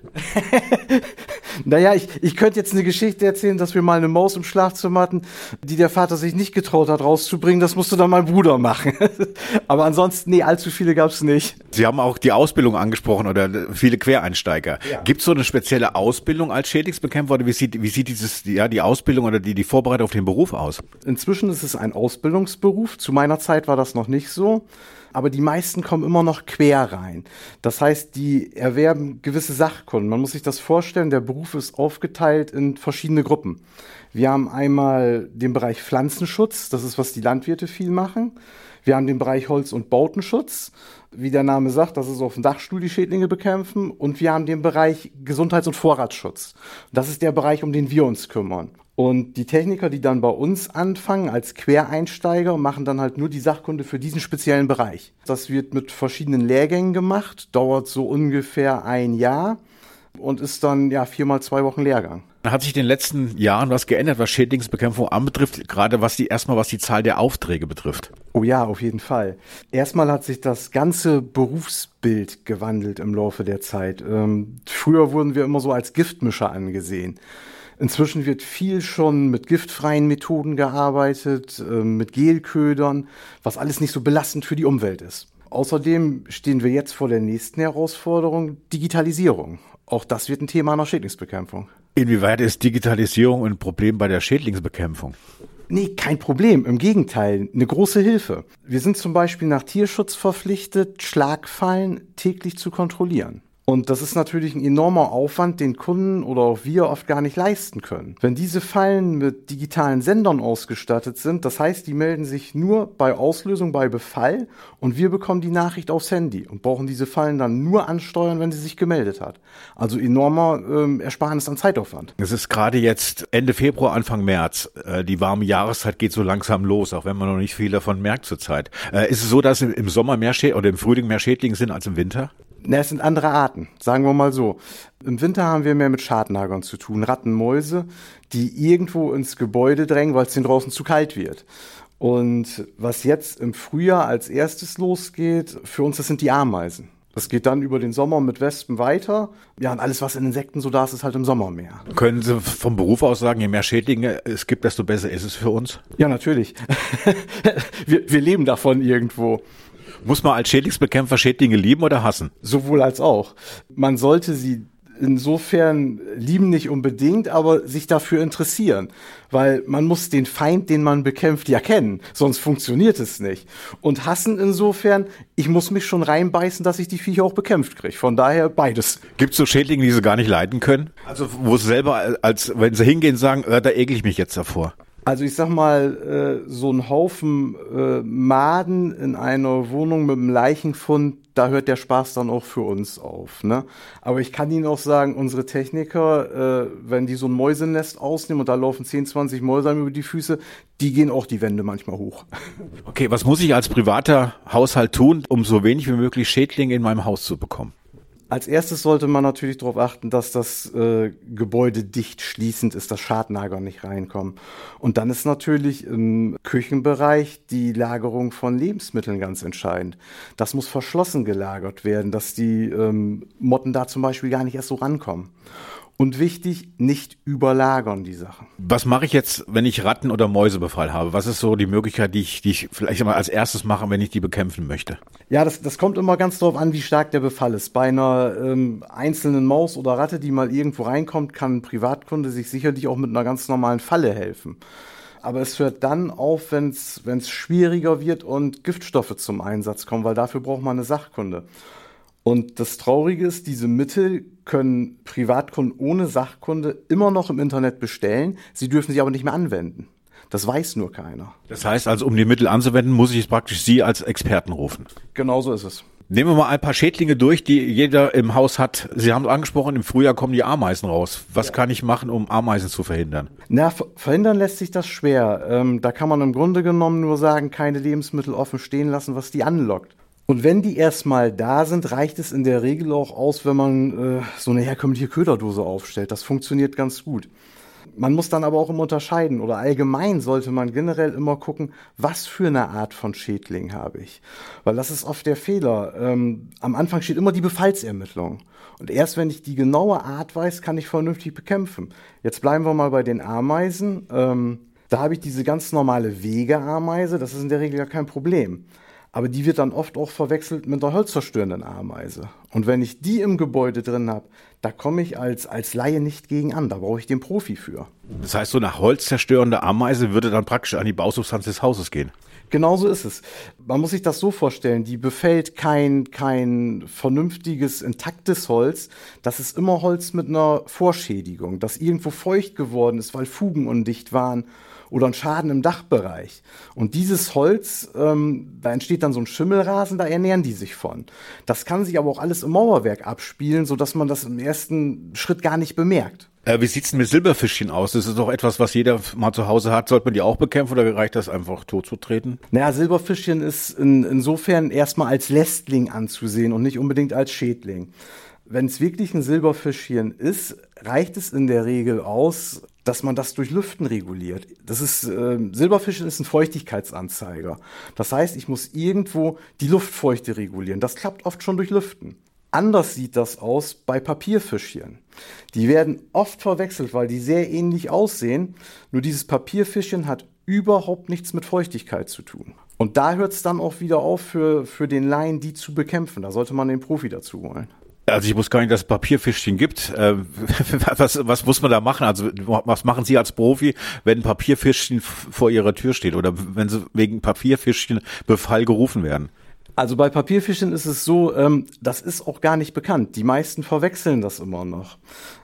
naja, ich, ich könnte jetzt eine Geschichte erzählen, dass wir mal eine Maus im Schlafzimmer hatten, die der Vater sich nicht getraut hat rauszubringen. Das musste dann mein Bruder machen. Aber ansonsten, nee, allzu viele gab es nicht. Sie haben auch die Ausbildung angesprochen oder viele Quereinsteiger. Ja. Gibt es so eine spezielle Ausbildung als Schädlingsbekämpfer oder wie sieht, wie sieht dieses, ja, die Ausbildung oder die, die Vorbereitung auf den Beruf aus? Inzwischen ist es ein Ausbildungsberuf. Zu meiner Zeit war das noch nicht so aber die meisten kommen immer noch quer rein. Das heißt, die erwerben gewisse Sachkunden. Man muss sich das vorstellen, der Beruf ist aufgeteilt in verschiedene Gruppen. Wir haben einmal den Bereich Pflanzenschutz, das ist, was die Landwirte viel machen. Wir haben den Bereich Holz- und Bautenschutz, wie der Name sagt, das ist auf dem Dachstuhl die Schädlinge bekämpfen. Und wir haben den Bereich Gesundheits- und Vorratsschutz. Das ist der Bereich, um den wir uns kümmern. Und die Techniker, die dann bei uns anfangen als Quereinsteiger, machen dann halt nur die Sachkunde für diesen speziellen Bereich. Das wird mit verschiedenen Lehrgängen gemacht, dauert so ungefähr ein Jahr und ist dann ja viermal zwei Wochen Lehrgang. Hat sich in den letzten Jahren was geändert, was Schädlingsbekämpfung anbetrifft, gerade was die erstmal was die Zahl der Aufträge betrifft? Oh ja, auf jeden Fall. Erstmal hat sich das ganze Berufsbild gewandelt im Laufe der Zeit. Ähm, früher wurden wir immer so als Giftmischer angesehen. Inzwischen wird viel schon mit giftfreien Methoden gearbeitet, äh, mit Gelködern, was alles nicht so belastend für die Umwelt ist. Außerdem stehen wir jetzt vor der nächsten Herausforderung, Digitalisierung. Auch das wird ein Thema einer Schädlingsbekämpfung. Inwieweit ist Digitalisierung ein Problem bei der Schädlingsbekämpfung? Nee, kein Problem. Im Gegenteil, eine große Hilfe. Wir sind zum Beispiel nach Tierschutz verpflichtet, Schlagfallen täglich zu kontrollieren. Und das ist natürlich ein enormer Aufwand, den Kunden oder auch wir oft gar nicht leisten können. Wenn diese Fallen mit digitalen Sendern ausgestattet sind, das heißt, die melden sich nur bei Auslösung, bei Befall und wir bekommen die Nachricht aufs Handy und brauchen diese Fallen dann nur ansteuern, wenn sie sich gemeldet hat. Also enormer ähm, Ersparnis an Zeitaufwand. Es ist gerade jetzt Ende Februar, Anfang März. Äh, die warme Jahreszeit geht so langsam los, auch wenn man noch nicht viel davon merkt zurzeit. Äh, ist es so, dass im Sommer mehr Schäd oder im Frühling mehr Schädlinge sind als im Winter? Na, es sind andere Arten, sagen wir mal so. Im Winter haben wir mehr mit Schadnagern zu tun, Ratten, Mäuse, die irgendwo ins Gebäude drängen, weil es denen draußen zu kalt wird. Und was jetzt im Frühjahr als erstes losgeht, für uns, das sind die Ameisen. Das geht dann über den Sommer mit Wespen weiter. Ja, und alles, was in Insekten so da ist, ist halt im Sommer mehr. Können Sie vom Beruf aus sagen, je mehr Schädlinge es gibt, desto besser ist es für uns? Ja, natürlich. wir, wir leben davon irgendwo. Muss man als Schädlingsbekämpfer Schädlinge lieben oder hassen? Sowohl als auch. Man sollte sie insofern lieben nicht unbedingt, aber sich dafür interessieren. Weil man muss den Feind, den man bekämpft, ja kennen. Sonst funktioniert es nicht. Und hassen insofern, ich muss mich schon reinbeißen, dass ich die Viecher auch bekämpft kriege. Von daher beides. Gibt es so Schädlinge, die sie gar nicht leiden können? Also wo sie selber, als wenn sie hingehen, sagen, äh, da ekel ich mich jetzt davor. Also ich sag mal, äh, so ein Haufen äh, Maden in einer Wohnung mit einem Leichenfund, da hört der Spaß dann auch für uns auf. Ne? Aber ich kann Ihnen auch sagen, unsere Techniker, äh, wenn die so ein Mäusenest ausnehmen und da laufen 10, 20 Mäuse über die Füße, die gehen auch die Wände manchmal hoch. Okay, was muss ich als privater Haushalt tun, um so wenig wie möglich Schädlinge in meinem Haus zu bekommen? Als erstes sollte man natürlich darauf achten, dass das äh, Gebäude dicht schließend ist, dass Schadnager nicht reinkommen. Und dann ist natürlich im Küchenbereich die Lagerung von Lebensmitteln ganz entscheidend. Das muss verschlossen gelagert werden, dass die ähm, Motten da zum Beispiel gar nicht erst so rankommen. Und wichtig, nicht überlagern die Sachen. Was mache ich jetzt, wenn ich Ratten- oder Mäusebefall habe? Was ist so die Möglichkeit, die ich, die ich vielleicht mal als erstes mache, wenn ich die bekämpfen möchte? Ja, das, das kommt immer ganz darauf an, wie stark der Befall ist. Bei einer ähm, einzelnen Maus oder Ratte, die mal irgendwo reinkommt, kann ein Privatkunde sich sicherlich auch mit einer ganz normalen Falle helfen. Aber es hört dann auf, wenn es schwieriger wird und Giftstoffe zum Einsatz kommen, weil dafür braucht man eine Sachkunde. Und das Traurige ist, diese Mittel können Privatkunden ohne Sachkunde immer noch im Internet bestellen. Sie dürfen sie aber nicht mehr anwenden. Das weiß nur keiner. Das heißt also, um die Mittel anzuwenden, muss ich praktisch Sie als Experten rufen. Genau so ist es. Nehmen wir mal ein paar Schädlinge durch, die jeder im Haus hat. Sie haben es angesprochen, im Frühjahr kommen die Ameisen raus. Was ja. kann ich machen, um Ameisen zu verhindern? Na, verhindern lässt sich das schwer. Ähm, da kann man im Grunde genommen nur sagen, keine Lebensmittel offen stehen lassen, was die anlockt. Und wenn die erstmal da sind, reicht es in der Regel auch aus, wenn man äh, so eine herkömmliche Köderdose aufstellt. Das funktioniert ganz gut. Man muss dann aber auch immer unterscheiden oder allgemein sollte man generell immer gucken, was für eine Art von Schädling habe ich. Weil das ist oft der Fehler. Ähm, am Anfang steht immer die Befallsermittlung. Und erst wenn ich die genaue Art weiß, kann ich vernünftig bekämpfen. Jetzt bleiben wir mal bei den Ameisen. Ähm, da habe ich diese ganz normale Wegeameise. Das ist in der Regel ja kein Problem aber die wird dann oft auch verwechselt mit der holzzerstörenden Ameise. Und wenn ich die im Gebäude drin habe, da komme ich als, als Laie nicht gegen an, da brauche ich den Profi für. Das heißt, so eine holzzerstörende Ameise würde dann praktisch an die Bausubstanz des Hauses gehen. Genauso ist es. Man muss sich das so vorstellen, die befällt kein, kein vernünftiges, intaktes Holz. Das ist immer Holz mit einer Vorschädigung, das irgendwo feucht geworden ist, weil Fugen undicht waren oder ein Schaden im Dachbereich. Und dieses Holz, ähm, da entsteht dann so ein Schimmelrasen, da ernähren die sich von. Das kann sich aber auch alles im Mauerwerk abspielen, sodass man das im ersten Schritt gar nicht bemerkt. Äh, wie sieht's denn mit Silberfischchen aus? Das ist doch etwas, was jeder mal zu Hause hat. Sollte man die auch bekämpfen oder reicht das einfach tot zu treten? Naja, Silberfischchen ist in, insofern erstmal als Lästling anzusehen und nicht unbedingt als Schädling. Wenn es wirklich ein Silberfischchen ist, reicht es in der Regel aus, dass man das durch Lüften reguliert. Das ist äh, Silberfischen ist ein Feuchtigkeitsanzeiger. Das heißt, ich muss irgendwo die Luftfeuchte regulieren. Das klappt oft schon durch Lüften. Anders sieht das aus bei Papierfischchen. Die werden oft verwechselt, weil die sehr ähnlich aussehen. Nur dieses Papierfischchen hat überhaupt nichts mit Feuchtigkeit zu tun. Und da hört es dann auch wieder auf für, für den Laien, die zu bekämpfen. Da sollte man den Profi dazu holen. Also ich muss gar nicht, dass es Papierfischchen gibt. Äh, was, was muss man da machen? Also was machen Sie als Profi, wenn ein Papierfischchen vor Ihrer Tür steht oder wenn Sie wegen Papierfischchen Befall gerufen werden? Also bei Papierfischen ist es so, ähm, das ist auch gar nicht bekannt. Die meisten verwechseln das immer noch.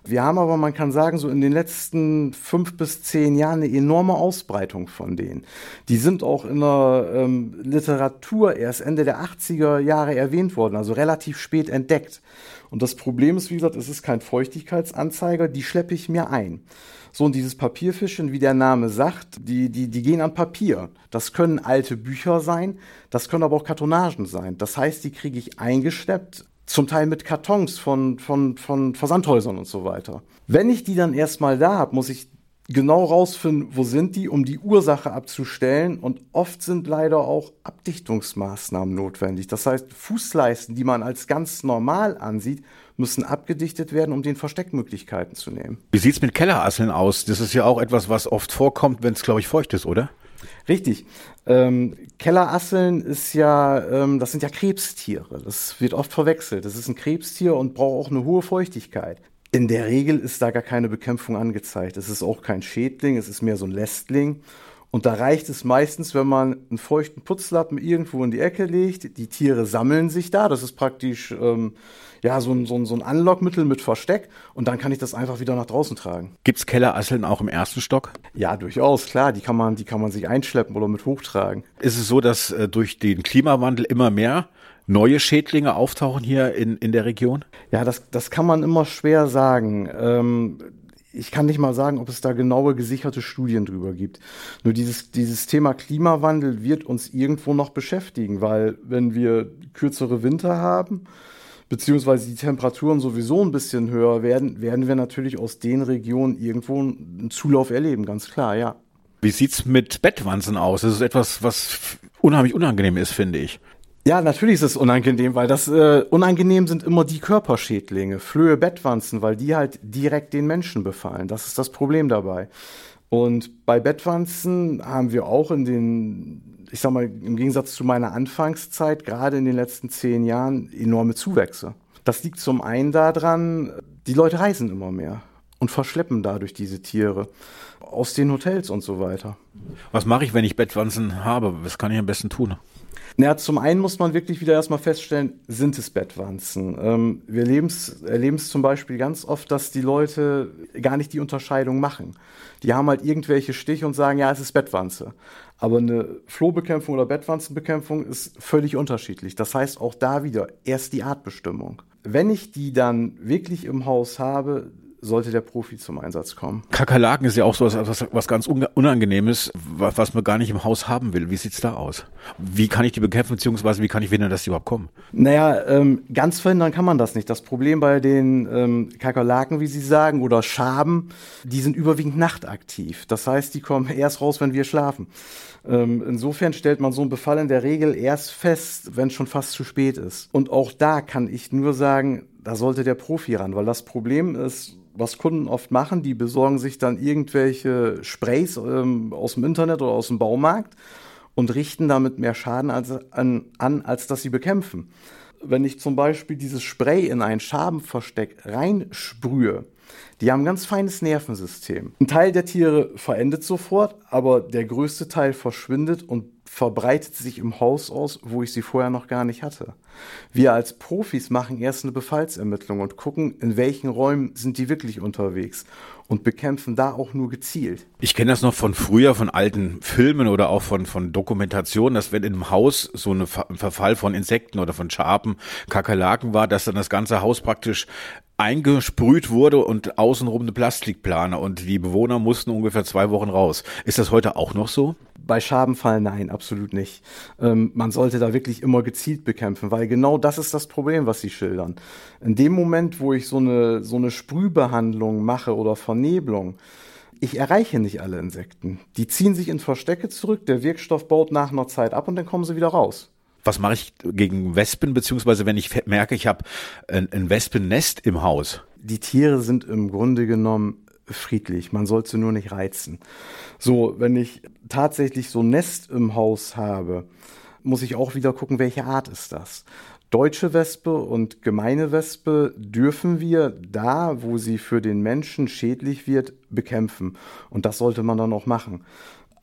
Wir haben aber, man kann sagen, so in den letzten fünf bis zehn Jahren eine enorme Ausbreitung von denen. Die sind auch in der ähm, Literatur erst Ende der 80er Jahre erwähnt worden, also relativ spät entdeckt. Und das Problem ist, wie gesagt, es ist kein Feuchtigkeitsanzeiger, die schleppe ich mir ein. So, und dieses Papierfischen, wie der Name sagt, die, die, die gehen an Papier. Das können alte Bücher sein, das können aber auch Kartonagen sein. Das heißt, die kriege ich eingeschleppt, zum Teil mit Kartons von, von, von Versandhäusern und so weiter. Wenn ich die dann erstmal da habe, muss ich genau rausfinden, wo sind die, um die Ursache abzustellen. Und oft sind leider auch Abdichtungsmaßnahmen notwendig. Das heißt, Fußleisten, die man als ganz normal ansieht, müssen abgedichtet werden, um den Versteckmöglichkeiten zu nehmen. Wie sieht's mit Kellerasseln aus? Das ist ja auch etwas, was oft vorkommt, wenn es, glaube ich, feucht ist, oder? Richtig. Ähm, Kellerasseln ist ja, ähm, das sind ja Krebstiere. Das wird oft verwechselt. Das ist ein Krebstier und braucht auch eine hohe Feuchtigkeit. In der Regel ist da gar keine Bekämpfung angezeigt. Es ist auch kein Schädling, es ist mehr so ein Lästling. Und da reicht es meistens, wenn man einen feuchten Putzlappen irgendwo in die Ecke legt. Die Tiere sammeln sich da. Das ist praktisch ähm, ja, so ein, so, ein, so ein Anlockmittel mit Versteck. Und dann kann ich das einfach wieder nach draußen tragen. Gibt's Kellerasseln auch im ersten Stock? Ja, durchaus, klar. Die kann man, die kann man sich einschleppen oder mit hochtragen. Ist es so, dass äh, durch den Klimawandel immer mehr neue Schädlinge auftauchen hier in, in der Region? Ja, das, das kann man immer schwer sagen. Ähm, ich kann nicht mal sagen, ob es da genaue gesicherte Studien drüber gibt. Nur dieses, dieses Thema Klimawandel wird uns irgendwo noch beschäftigen, weil wenn wir kürzere Winter haben, beziehungsweise die Temperaturen sowieso ein bisschen höher werden, werden wir natürlich aus den Regionen irgendwo einen Zulauf erleben, ganz klar, ja. Wie sieht's mit Bettwanzen aus? Das ist etwas, was unheimlich unangenehm ist, finde ich. Ja, natürlich ist es unangenehm, weil das äh, unangenehm sind immer die Körperschädlinge, Flöhe, Bettwanzen, weil die halt direkt den Menschen befallen. Das ist das Problem dabei. Und bei Bettwanzen haben wir auch in den, ich sag mal, im Gegensatz zu meiner Anfangszeit, gerade in den letzten zehn Jahren, enorme Zuwächse. Das liegt zum einen daran, die Leute reisen immer mehr und verschleppen dadurch diese Tiere aus den Hotels und so weiter. Was mache ich, wenn ich Bettwanzen habe? Was kann ich am besten tun? Naja, zum einen muss man wirklich wieder erstmal feststellen, sind es Bettwanzen? Ähm, wir erleben es zum Beispiel ganz oft, dass die Leute gar nicht die Unterscheidung machen. Die haben halt irgendwelche Stiche und sagen, ja, es ist Bettwanze. Aber eine Flohbekämpfung oder Bettwanzenbekämpfung ist völlig unterschiedlich. Das heißt auch da wieder erst die Artbestimmung. Wenn ich die dann wirklich im Haus habe, sollte der Profi zum Einsatz kommen. Kakerlaken ist ja auch so was, was, was ganz Unangenehmes, was, was man gar nicht im Haus haben will. Wie sieht's da aus? Wie kann ich die bekämpfen, beziehungsweise wie kann ich verhindern, dass die überhaupt kommen? Naja, ähm, ganz verhindern kann man das nicht. Das Problem bei den ähm, Kakerlaken, wie Sie sagen, oder Schaben, die sind überwiegend nachtaktiv. Das heißt, die kommen erst raus, wenn wir schlafen. Ähm, insofern stellt man so einen Befall in der Regel erst fest, wenn es schon fast zu spät ist. Und auch da kann ich nur sagen, da sollte der Profi ran, weil das Problem ist, was Kunden oft machen, die besorgen sich dann irgendwelche Sprays ähm, aus dem Internet oder aus dem Baumarkt und richten damit mehr Schaden als, an, an, als dass sie bekämpfen. Wenn ich zum Beispiel dieses Spray in ein Schabenversteck reinsprühe, die haben ein ganz feines Nervensystem. Ein Teil der Tiere verendet sofort, aber der größte Teil verschwindet und verbreitet sich im Haus aus, wo ich sie vorher noch gar nicht hatte. Wir als Profis machen erst eine Befallsermittlung und gucken, in welchen Räumen sind die wirklich unterwegs und bekämpfen da auch nur gezielt. Ich kenne das noch von früher, von alten Filmen oder auch von, von Dokumentationen, dass wenn in einem Haus so ein Verfall von Insekten oder von Schaben, Kakerlaken war, dass dann das ganze Haus praktisch eingesprüht wurde und außenrum eine Plastikplane und die Bewohner mussten ungefähr zwei Wochen raus. Ist das heute auch noch so? Bei Schabenfall nein, absolut nicht. Ähm, man sollte da wirklich immer gezielt bekämpfen, weil genau das ist das Problem, was Sie schildern. In dem Moment, wo ich so eine, so eine Sprühbehandlung mache oder Vernebelung, ich erreiche nicht alle Insekten. Die ziehen sich in Verstecke zurück, der Wirkstoff baut nach einer Zeit ab und dann kommen sie wieder raus. Was mache ich gegen Wespen, beziehungsweise wenn ich merke, ich habe ein, ein Wespennest im Haus? Die Tiere sind im Grunde genommen friedlich. Man soll sie nur nicht reizen. So, wenn ich tatsächlich so ein Nest im Haus habe, muss ich auch wieder gucken, welche Art ist das. Deutsche Wespe und gemeine Wespe dürfen wir da, wo sie für den Menschen schädlich wird, bekämpfen. Und das sollte man dann auch machen.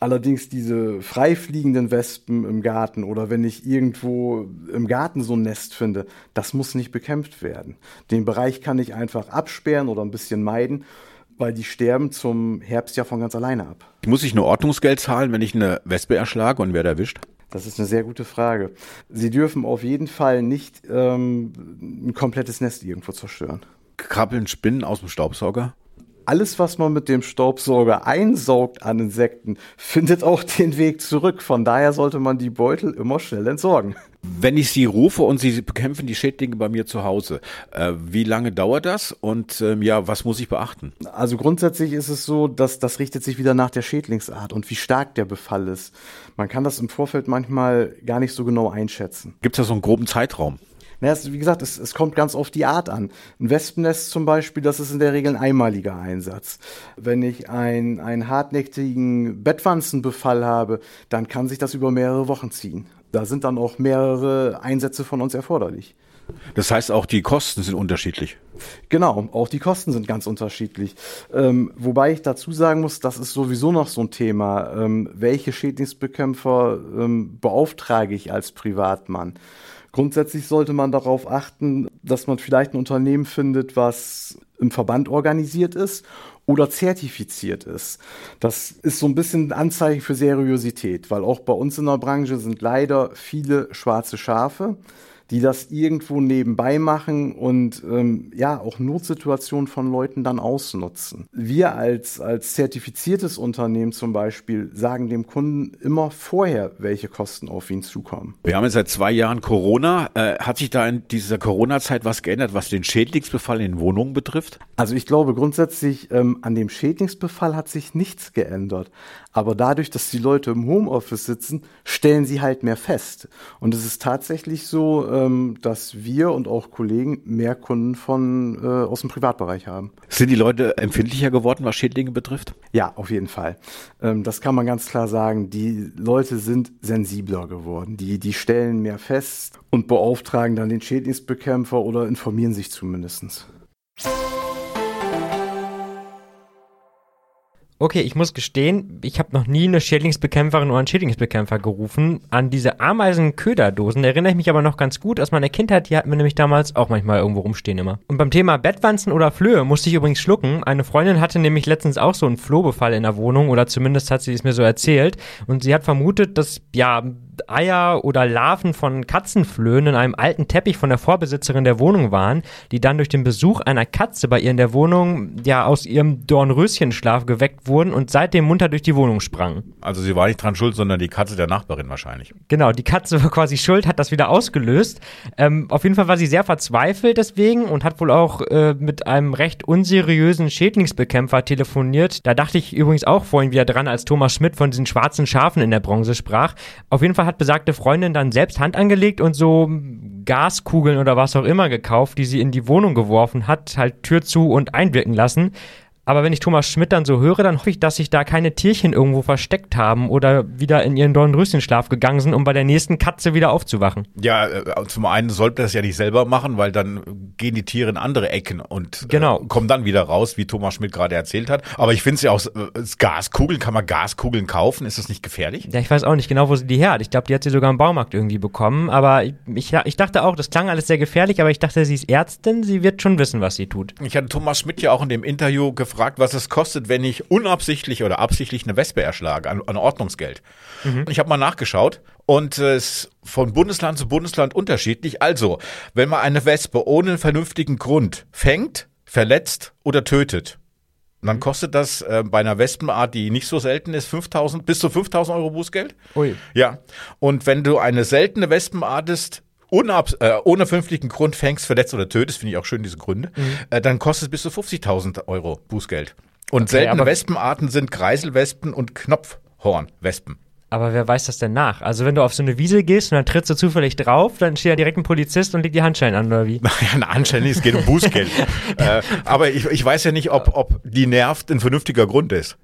Allerdings diese freifliegenden Wespen im Garten oder wenn ich irgendwo im Garten so ein Nest finde, das muss nicht bekämpft werden. Den Bereich kann ich einfach absperren oder ein bisschen meiden weil die sterben zum Herbst ja von ganz alleine ab. Muss ich nur Ordnungsgeld zahlen, wenn ich eine Wespe erschlage und wer erwischt? Das ist eine sehr gute Frage. Sie dürfen auf jeden Fall nicht ähm, ein komplettes Nest irgendwo zerstören. Krabbeln Spinnen aus dem Staubsauger? Alles, was man mit dem Staubsauger einsaugt an Insekten, findet auch den Weg zurück. Von daher sollte man die Beutel immer schnell entsorgen. Wenn ich Sie rufe und Sie bekämpfen die Schädlinge bei mir zu Hause, äh, wie lange dauert das und ähm, ja, was muss ich beachten? Also grundsätzlich ist es so, dass das richtet sich wieder nach der Schädlingsart und wie stark der Befall ist. Man kann das im Vorfeld manchmal gar nicht so genau einschätzen. Gibt es da so einen groben Zeitraum? Naja, wie gesagt, es, es kommt ganz auf die Art an. Ein Wespennest zum Beispiel, das ist in der Regel ein einmaliger Einsatz. Wenn ich ein, einen hartnäckigen Bettwanzenbefall habe, dann kann sich das über mehrere Wochen ziehen. Da sind dann auch mehrere Einsätze von uns erforderlich. Das heißt, auch die Kosten sind unterschiedlich. Genau, auch die Kosten sind ganz unterschiedlich. Ähm, wobei ich dazu sagen muss, das ist sowieso noch so ein Thema. Ähm, welche Schädlingsbekämpfer ähm, beauftrage ich als Privatmann? Grundsätzlich sollte man darauf achten, dass man vielleicht ein Unternehmen findet, was im Verband organisiert ist oder zertifiziert ist. Das ist so ein bisschen ein Anzeichen für Seriosität, weil auch bei uns in der Branche sind leider viele schwarze Schafe die das irgendwo nebenbei machen und ähm, ja auch Notsituationen von Leuten dann ausnutzen. Wir als, als zertifiziertes Unternehmen zum Beispiel sagen dem Kunden immer vorher, welche Kosten auf ihn zukommen. Wir haben jetzt seit zwei Jahren Corona. Äh, hat sich da in dieser Corona-Zeit was geändert, was den Schädlingsbefall in Wohnungen betrifft? Also ich glaube grundsätzlich ähm, an dem Schädlingsbefall hat sich nichts geändert. Aber dadurch, dass die Leute im Homeoffice sitzen, stellen sie halt mehr fest. Und es ist tatsächlich so, ähm, dass wir und auch Kollegen mehr Kunden von äh, aus dem Privatbereich haben. Sind die Leute empfindlicher geworden, was Schädlinge betrifft? Ja, auf jeden Fall. Ähm, das kann man ganz klar sagen. Die Leute sind sensibler geworden. Die, die stellen mehr fest und beauftragen dann den Schädlingsbekämpfer oder informieren sich zumindestens. Okay, ich muss gestehen, ich habe noch nie eine Schädlingsbekämpferin oder einen Schädlingsbekämpfer gerufen. An diese Ameisenköderdosen erinnere ich mich aber noch ganz gut aus meiner Kindheit. Die hatten wir nämlich damals auch manchmal irgendwo rumstehen immer. Und beim Thema Bettwanzen oder Flöhe musste ich übrigens schlucken. Eine Freundin hatte nämlich letztens auch so einen Flohbefall in der Wohnung oder zumindest hat sie es mir so erzählt. Und sie hat vermutet, dass ja Eier oder Larven von Katzenflöhen in einem alten Teppich von der Vorbesitzerin der Wohnung waren, die dann durch den Besuch einer Katze bei ihr in der Wohnung ja aus ihrem Dornröschenschlaf geweckt wurden und seitdem munter durch die Wohnung sprangen. Also sie war nicht dran schuld, sondern die Katze der Nachbarin wahrscheinlich. Genau, die Katze war quasi schuld, hat das wieder ausgelöst. Ähm, auf jeden Fall war sie sehr verzweifelt deswegen und hat wohl auch äh, mit einem recht unseriösen Schädlingsbekämpfer telefoniert. Da dachte ich übrigens auch vorhin wieder dran, als Thomas Schmidt von diesen schwarzen Schafen in der Bronze sprach. Auf jeden Fall hat besagte Freundin dann selbst Hand angelegt und so Gaskugeln oder was auch immer gekauft, die sie in die Wohnung geworfen hat, halt Tür zu und einwirken lassen. Aber wenn ich Thomas Schmidt dann so höre, dann hoffe ich, dass sich da keine Tierchen irgendwo versteckt haben oder wieder in ihren Dornröschenschlaf gegangen sind, um bei der nächsten Katze wieder aufzuwachen. Ja, äh, zum einen sollte das ja nicht selber machen, weil dann gehen die Tiere in andere Ecken und genau. äh, kommen dann wieder raus, wie Thomas Schmidt gerade erzählt hat. Aber ich finde es ja auch, äh, Gaskugeln, kann man Gaskugeln kaufen? Ist das nicht gefährlich? Ja, ich weiß auch nicht genau, wo sie die her hat. Ich glaube, die hat sie sogar im Baumarkt irgendwie bekommen. Aber ich, ich, ich dachte auch, das klang alles sehr gefährlich, aber ich dachte, sie ist Ärztin, sie wird schon wissen, was sie tut. Ich hatte Thomas Schmidt ja auch in dem Interview gefragt, was es kostet, wenn ich unabsichtlich oder absichtlich eine Wespe erschlage an, an Ordnungsgeld. Mhm. Ich habe mal nachgeschaut und es ist von Bundesland zu Bundesland unterschiedlich. Also, wenn man eine Wespe ohne einen vernünftigen Grund fängt, verletzt oder tötet, dann kostet das äh, bei einer Wespenart, die nicht so selten ist, 5000 bis zu 5000 Euro Bußgeld. Ui. Ja. Und wenn du eine seltene Wespenart ist, unab, äh, ohne vernünftigen Grund fängst, verletzt oder tötest, finde ich auch schön diese Gründe, Mhm. äh, dann kostet es bis zu 50.000 Euro Bußgeld. Und Okay, seltene Wespenarten sind Kreiselwespen und Knopfhornwespen. Aber wer weiß das denn nach? Also wenn du auf so eine Wiese gehst und dann trittst du zufällig drauf, dann steht da direkt ein Polizist und legt die Handschellen an, oder wie? Ja, eine anständig, es geht um Bußgeld. äh, aber ich, ich weiß ja nicht, ob, ob die nervt ein vernünftiger Grund ist.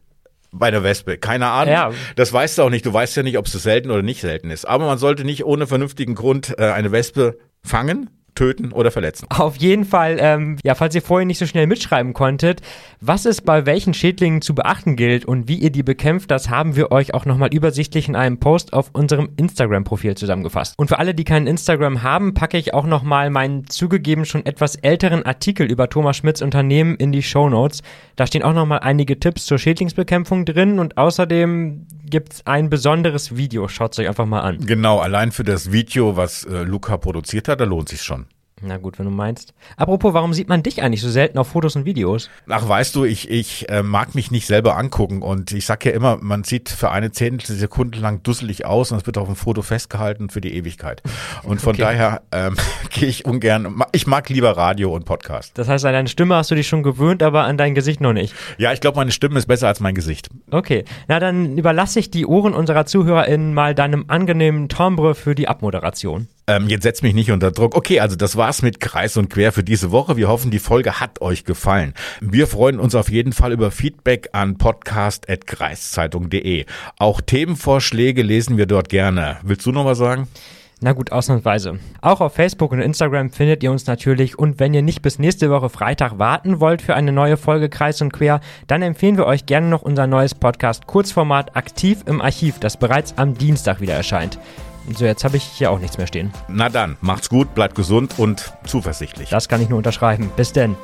Bei der Wespe. Keine Ahnung. Ja. Das weißt du auch nicht. Du weißt ja nicht, ob es selten oder nicht selten ist. Aber man sollte nicht ohne vernünftigen Grund äh, eine Wespe fangen, töten oder verletzen. Auf jeden Fall, ähm, ja, falls ihr vorhin nicht so schnell mitschreiben konntet, was es bei welchen Schädlingen zu beachten gilt und wie ihr die bekämpft, das haben wir euch auch nochmal übersichtlich in einem Post auf unserem Instagram-Profil zusammengefasst. Und für alle, die keinen Instagram haben, packe ich auch nochmal meinen zugegeben schon etwas älteren Artikel über Thomas Schmidts Unternehmen in die Show Notes. Da stehen auch nochmal einige Tipps zur Schädlingsbekämpfung drin und außerdem gibt's ein besonderes Video. Schaut's euch einfach mal an. Genau, allein für das Video, was äh, Luca produziert hat, da lohnt sich schon. Na gut, wenn du meinst. Apropos, warum sieht man dich eigentlich so selten auf Fotos und Videos? Ach, weißt du, ich, ich äh, mag mich nicht selber angucken und ich sag ja immer, man sieht für eine Zehntel Sekunde lang dusselig aus und es wird auf dem Foto festgehalten für die Ewigkeit. Und von Okay. daher ähm, gehe ich ungern, ich mag lieber Radio und Podcast. Das heißt, an deine Stimme hast du dich schon gewöhnt, aber an dein Gesicht noch nicht. Ja, ich glaube, meine Stimme ist besser als mein Gesicht. Okay, na dann überlasse ich die Ohren unserer ZuhörerInnen mal deinem angenehmen Timbre für die Abmoderation. Ähm, jetzt setz mich nicht unter Druck. Okay, also das war's mit Kreis und Quer für diese Woche. Wir hoffen, die Folge hat euch gefallen. Wir freuen uns auf jeden Fall über Feedback an podcast.kreiszeitung.de. Auch Themenvorschläge lesen wir dort gerne. Willst du noch was sagen? Na gut, ausnahmsweise. Auch auf Facebook und Instagram findet ihr uns natürlich und wenn ihr nicht bis nächste Woche Freitag warten wollt für eine neue Folge Kreis und Quer, dann empfehlen wir euch gerne noch unser neues Podcast Kurzformat aktiv im Archiv, das bereits am Dienstag wieder erscheint. So, jetzt habe ich hier auch nichts mehr stehen. Na dann, macht's gut, bleibt gesund und zuversichtlich. Das kann ich nur unterschreiben. Bis denn.